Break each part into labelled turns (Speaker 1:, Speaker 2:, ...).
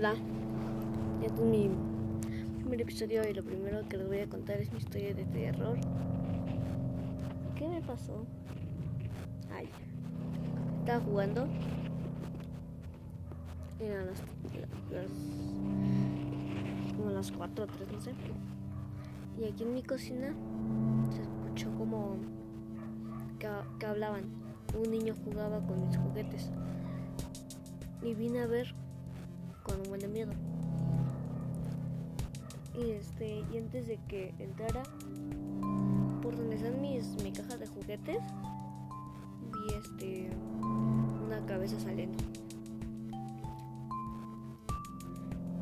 Speaker 1: Hola, este es mi primer episodio y lo primero que les voy a contar es mi historia de terror. ¿Qué me pasó? Ay, estaba jugando. Eran las, las como las 4 o 3, no sé. Y aquí en mi cocina se escuchó como que, que hablaban. Un niño jugaba con mis juguetes. Y vine a ver con un buen de miedo. Y este, y antes de que entrara por donde están mis mi caja de juguetes, vi este una cabeza saliendo.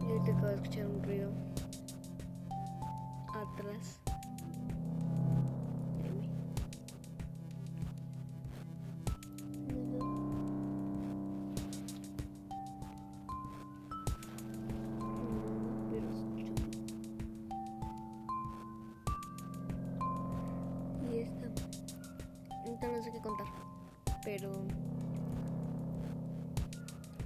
Speaker 1: Y ahorita acabo de escuchar un ruido atrás sé qué contar. Pero.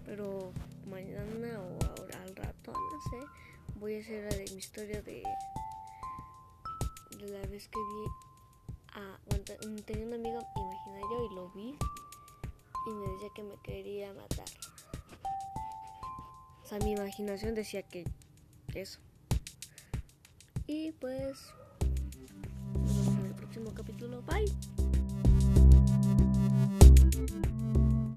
Speaker 1: Pero mañana o ahora al rato, no sé. Voy a hacer la de mi historia de. De la vez que vi a. tenía un amigo imaginario y lo vi. Y me decía que me quería matar. O sea, mi imaginación decía que eso. Y pues. En el próximo capítulo. Bye.